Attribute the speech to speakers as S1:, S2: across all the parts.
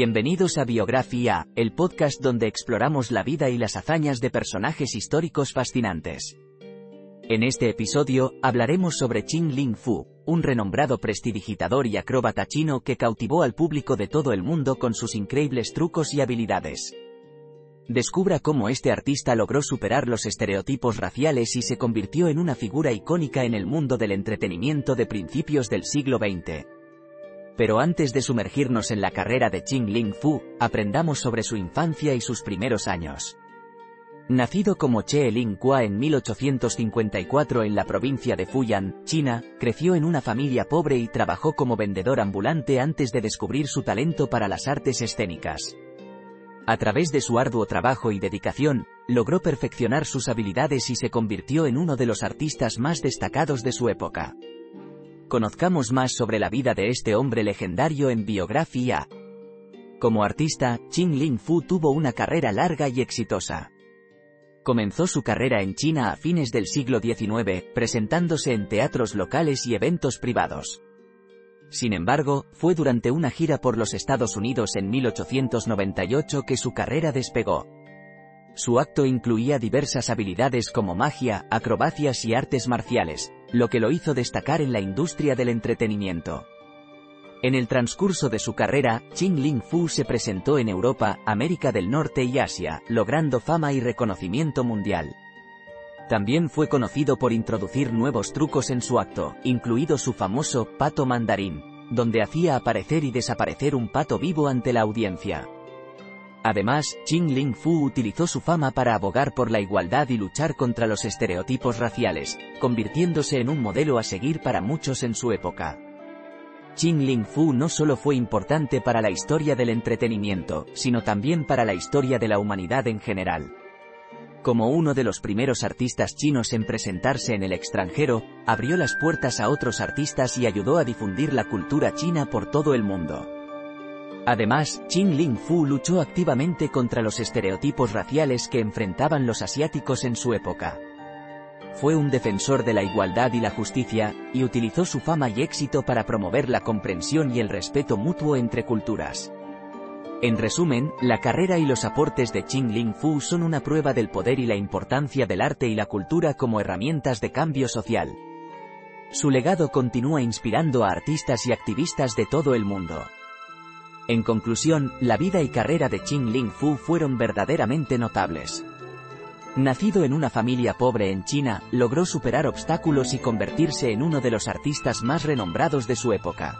S1: Bienvenidos a Biografía, el podcast donde exploramos la vida y las hazañas de personajes históricos fascinantes. En este episodio, hablaremos sobre Qin Ling Fu, un renombrado prestidigitador y acróbata chino que cautivó al público de todo el mundo con sus increíbles trucos y habilidades. Descubra cómo este artista logró superar los estereotipos raciales y se convirtió en una figura icónica en el mundo del entretenimiento de principios del siglo XX. Pero antes de sumergirnos en la carrera de Qing Ling Fu, aprendamos sobre su infancia y sus primeros años. Nacido como Che Ling Kua en 1854 en la provincia de Fujian, China, creció en una familia pobre y trabajó como vendedor ambulante antes de descubrir su talento para las artes escénicas. A través de su arduo trabajo y dedicación, logró perfeccionar sus habilidades y se convirtió en uno de los artistas más destacados de su época. Conozcamos más sobre la vida de este hombre legendario en biografía. Como artista, Qin Ling Fu tuvo una carrera larga y exitosa. Comenzó su carrera en China a fines del siglo XIX, presentándose en teatros locales y eventos privados. Sin embargo, fue durante una gira por los Estados Unidos en 1898 que su carrera despegó. Su acto incluía diversas habilidades como magia, acrobacias y artes marciales, lo que lo hizo destacar en la industria del entretenimiento. En el transcurso de su carrera, Qin Ling Fu se presentó en Europa, América del Norte y Asia, logrando fama y reconocimiento mundial. También fue conocido por introducir nuevos trucos en su acto, incluido su famoso pato mandarín, donde hacía aparecer y desaparecer un pato vivo ante la audiencia. Además, Qin Ling Fu utilizó su fama para abogar por la igualdad y luchar contra los estereotipos raciales, convirtiéndose en un modelo a seguir para muchos en su época. Qin Ling Fu no solo fue importante para la historia del entretenimiento, sino también para la historia de la humanidad en general. Como uno de los primeros artistas chinos en presentarse en el extranjero, abrió las puertas a otros artistas y ayudó a difundir la cultura china por todo el mundo. Además, Qin Ling Fu luchó activamente contra los estereotipos raciales que enfrentaban los asiáticos en su época. Fue un defensor de la igualdad y la justicia, y utilizó su fama y éxito para promover la comprensión y el respeto mutuo entre culturas. En resumen, la carrera y los aportes de Qin Ling Fu son una prueba del poder y la importancia del arte y la cultura como herramientas de cambio social. Su legado continúa inspirando a artistas y activistas de todo el mundo. En conclusión, la vida y carrera de Qin Ling Fu fueron verdaderamente notables. Nacido en una familia pobre en China, logró superar obstáculos y convertirse en uno de los artistas más renombrados de su época.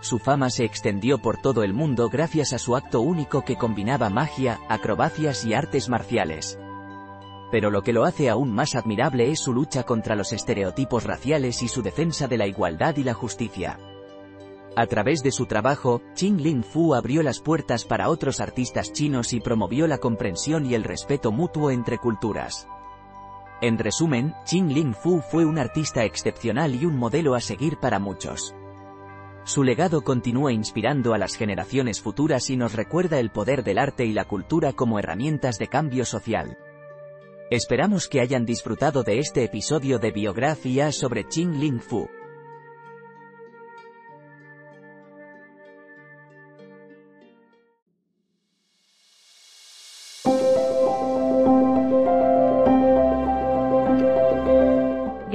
S1: Su fama se extendió por todo el mundo gracias a su acto único que combinaba magia, acrobacias y artes marciales. Pero lo que lo hace aún más admirable es su lucha contra los estereotipos raciales y su defensa de la igualdad y la justicia. A través de su trabajo, Qin Ling Fu abrió las puertas para otros artistas chinos y promovió la comprensión y el respeto mutuo entre culturas. En resumen, Qin Ling Fu fue un artista excepcional y un modelo a seguir para muchos. Su legado continúa inspirando a las generaciones futuras y nos recuerda el poder del arte y la cultura como herramientas de cambio social. Esperamos que hayan disfrutado de este episodio de biografía sobre Qin Ling Fu.